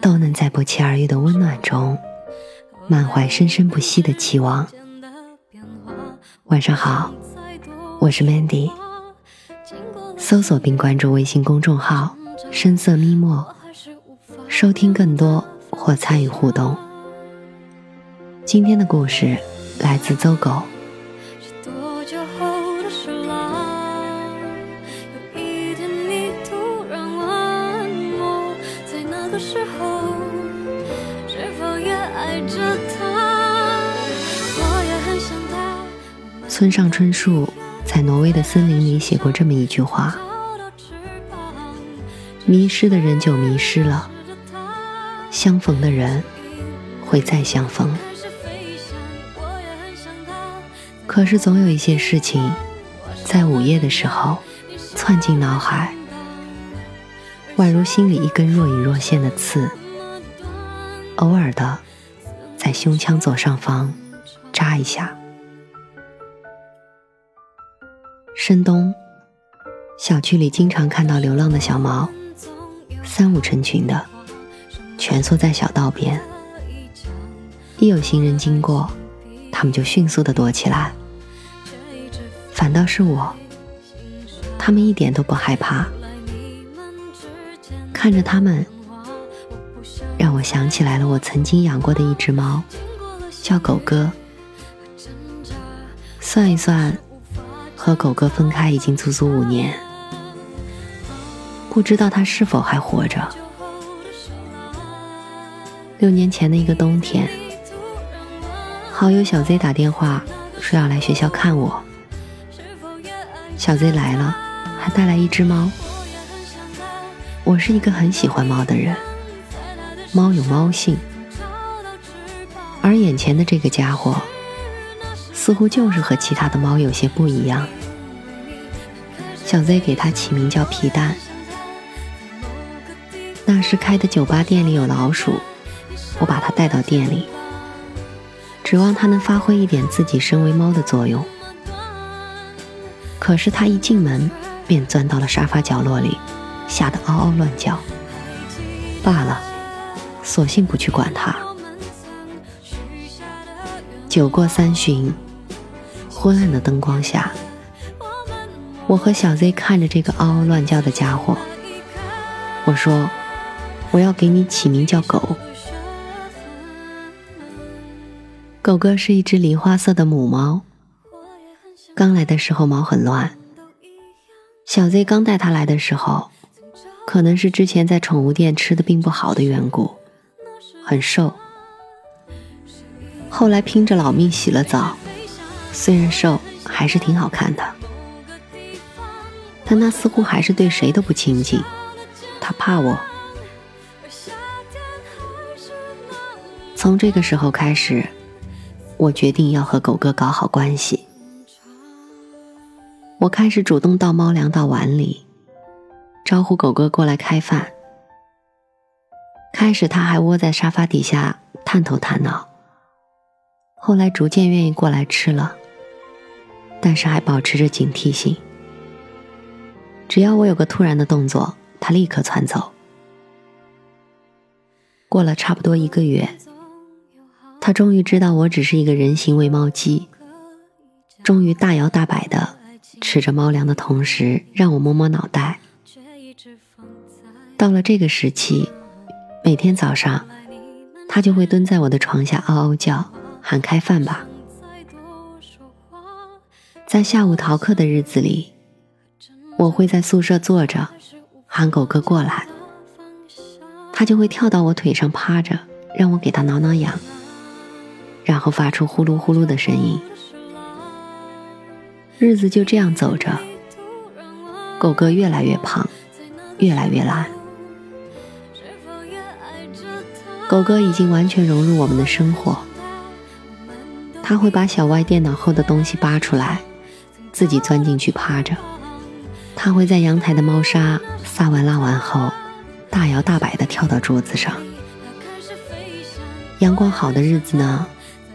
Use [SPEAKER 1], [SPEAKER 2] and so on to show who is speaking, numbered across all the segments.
[SPEAKER 1] 都能在不期而遇的温暖中，满怀生生不息的期望。晚上好。我是 Mandy，搜索并关注微信公众号“深色咪墨”，收听更多或参与互动。今天的故事来自邹狗。村上春树。在挪威的森林里写过这么一句话：“迷失的人就迷失了，相逢的人会再相逢。可是总有一些事情，在午夜的时候窜进脑海，宛如心里一根若隐若现的刺，偶尔的在胸腔左上方扎一下。”深冬，小区里经常看到流浪的小猫，三五成群的，蜷缩在小道边。一有行人经过，它们就迅速的躲起来。反倒是我，它们一点都不害怕。看着它们，让我想起来了我曾经养过的一只猫，叫狗哥。算一算。和狗哥分开已经足足五年，不知道他是否还活着。六年前的一个冬天，好友小 Z 打电话说要来学校看我。小 Z 来了，还带来一只猫。我是一个很喜欢猫的人，猫有猫性，而眼前的这个家伙。似乎就是和其他的猫有些不一样。小 Z 给它起名叫皮蛋。那时开的酒吧店里有老鼠，我把它带到店里，指望它能发挥一点自己身为猫的作用。可是它一进门便钻到了沙发角落里，吓得嗷嗷乱叫。罢了，索性不去管它。酒过三巡。昏暗的灯光下，我和小 Z 看着这个嗷嗷乱叫的家伙。我说：“我要给你起名叫狗。”狗哥是一只梨花色的母猫。刚来的时候毛很乱。小 Z 刚带它来的时候，可能是之前在宠物店吃的并不好的缘故，很瘦。后来拼着老命洗了澡。虽然瘦，还是挺好看的，但他似乎还是对谁都不亲近，他怕我。从这个时候开始，我决定要和狗哥搞好关系。我开始主动倒猫粮到碗里，招呼狗哥过来开饭。开始他还窝在沙发底下探头探脑，后来逐渐愿意过来吃了。但是还保持着警惕性，只要我有个突然的动作，他立刻窜走。过了差不多一个月，他终于知道我只是一个人形喂猫机，终于大摇大摆的吃着猫粮的同时，让我摸摸脑袋。到了这个时期，每天早上，他就会蹲在我的床下嗷嗷叫，喊开饭吧。在下午逃课的日子里，我会在宿舍坐着，喊狗哥过来，他就会跳到我腿上趴着，让我给他挠挠痒，然后发出呼噜呼噜的声音。日子就这样走着，狗哥越来越胖，越来越懒。狗哥已经完全融入我们的生活。他会把小歪电脑后的东西扒出来，自己钻进去趴着。他会在阳台的猫砂撒完拉完后，大摇大摆地跳到桌子上。阳光好的日子呢，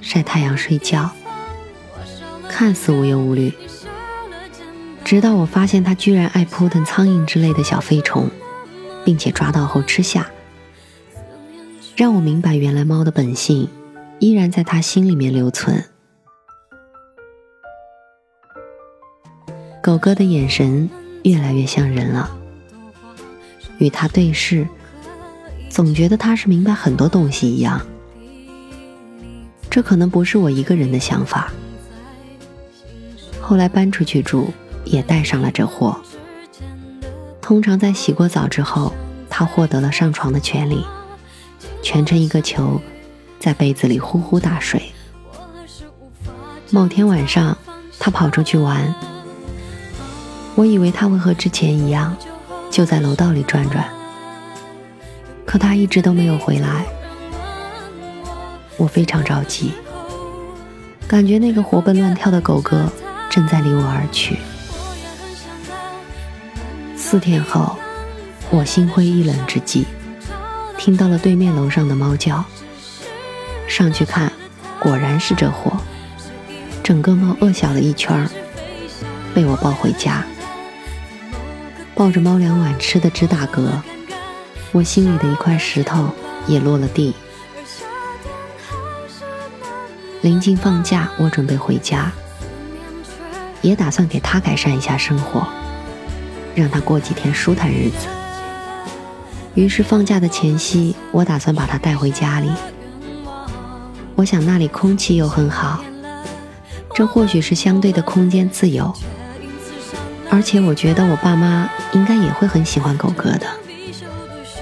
[SPEAKER 1] 晒太阳睡觉，看似无忧无虑。直到我发现他居然爱扑腾苍蝇之类的小飞虫，并且抓到后吃下，让我明白原来猫的本性依然在他心里面留存。我哥的眼神越来越像人了，与他对视，总觉得他是明白很多东西一样。这可能不是我一个人的想法。后来搬出去住。也带上了这货。通常在洗过澡之后，他获得了上床的权利，蜷成一个球，在被子里呼呼大睡。某天晚上，他跑出去玩，我以为他会和之前一样，就在楼道里转转，可他一直都没有回来。我非常着急，感觉那个活蹦乱跳的狗哥正在离我而去。四天后，我心灰意冷之际，听到了对面楼上的猫叫。上去看，果然是这货，整个猫饿小了一圈被我抱回家，抱着猫粮碗吃的直打嗝，我心里的一块石头也落了地。临近放假，我准备回家，也打算给他改善一下生活。让他过几天舒坦日子。于是放假的前夕，我打算把他带回家里。我想那里空气又很好，这或许是相对的空间自由。而且我觉得我爸妈应该也会很喜欢狗哥的，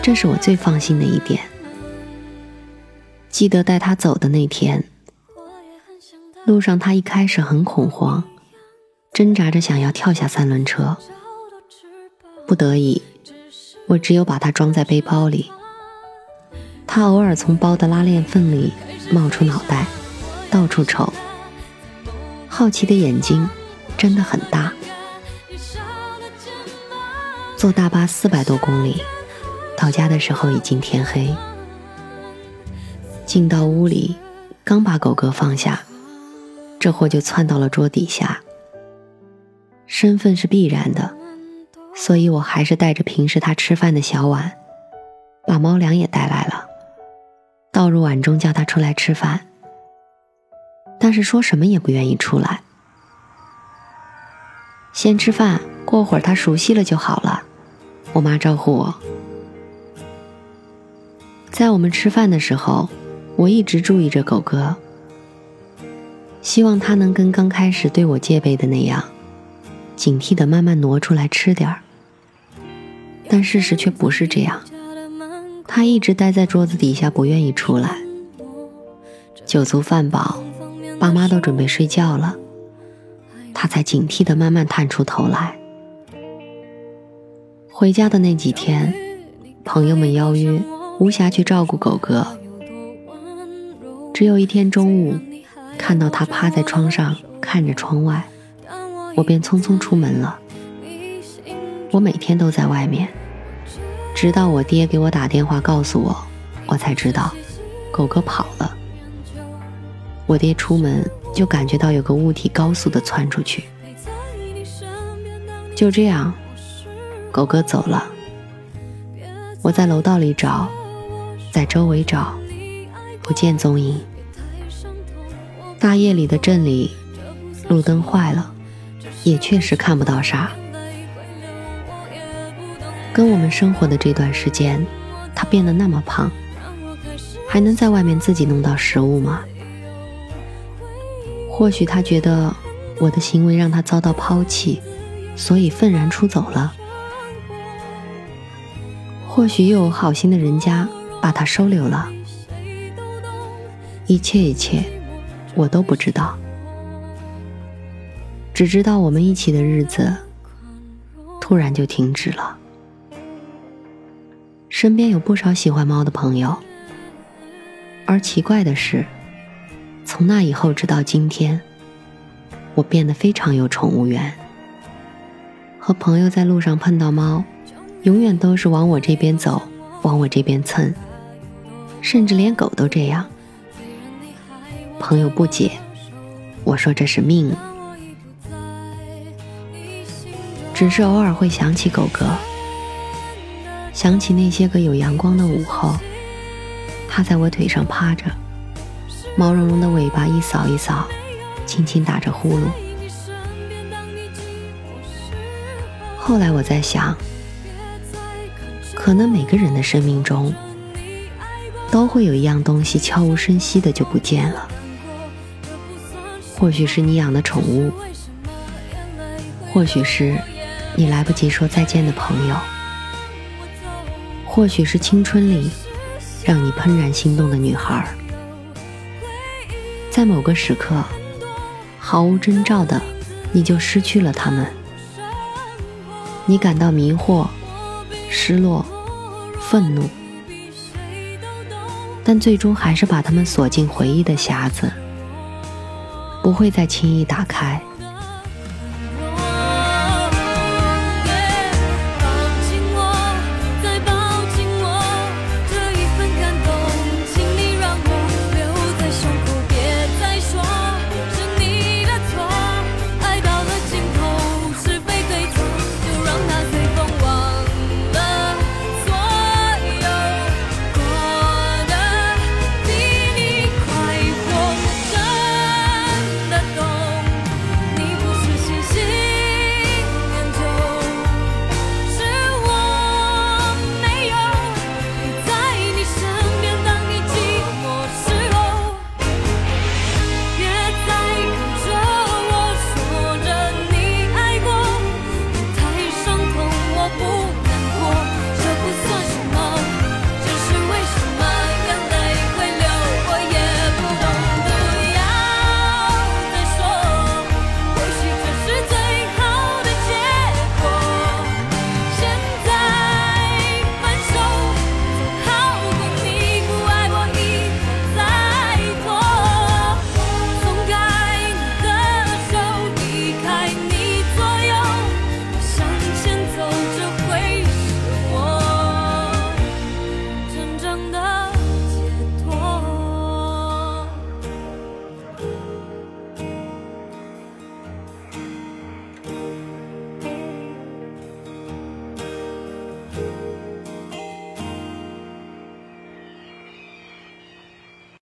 [SPEAKER 1] 这是我最放心的一点。记得带他走的那天，路上他一开始很恐慌，挣扎着想要跳下三轮车。不得已，我只有把它装在背包里。他偶尔从包的拉链缝里冒出脑袋，到处瞅，好奇的眼睛真的很大。坐大巴四百多公里，到家的时候已经天黑。进到屋里，刚把狗哥放下，这货就窜到了桌底下。身份是必然的。所以我还是带着平时他吃饭的小碗，把猫粮也带来了，倒入碗中叫他出来吃饭。但是说什么也不愿意出来，先吃饭，过会儿他熟悉了就好了。我妈招呼我，在我们吃饭的时候，我一直注意着狗哥，希望他能跟刚开始对我戒备的那样，警惕的慢慢挪出来吃点儿。但事实却不是这样，他一直待在桌子底下，不愿意出来。酒足饭饱，爸妈都准备睡觉了，他才警惕的慢慢探出头来。回家的那几天，朋友们邀约，无暇去照顾狗哥。只有一天中午，看到他趴在窗上看着窗外，我便匆匆出门了。我每天都在外面，直到我爹给我打电话告诉我，我才知道狗哥跑了。我爹出门就感觉到有个物体高速的窜出去，就这样，狗哥走了。我在楼道里找，在周围找，不见踪影。大夜里的镇里，路灯坏了，也确实看不到啥。跟我们生活的这段时间，他变得那么胖，还能在外面自己弄到食物吗？或许他觉得我的行为让他遭到抛弃，所以愤然出走了。或许又有好心的人家把他收留了。一切一切，我都不知道，只知道我们一起的日子突然就停止了。身边有不少喜欢猫的朋友，而奇怪的是，从那以后直到今天，我变得非常有宠物缘。和朋友在路上碰到猫，永远都是往我这边走，往我这边蹭，甚至连狗都这样。朋友不解，我说这是命。只是偶尔会想起狗哥，想起那些个有阳光的午后。它在我腿上趴着，毛茸茸的尾巴一扫一扫，轻轻打着呼噜。后来我在想，可能每个人的生命中，都会有一样东西悄无声息的就不见了。或许是你养的宠物，或许是你来不及说再见的朋友，或许是青春里。让你怦然心动的女孩，在某个时刻，毫无征兆的，你就失去了他们。你感到迷惑、失落、愤怒，但最终还是把他们锁进回忆的匣子，不会再轻易打开。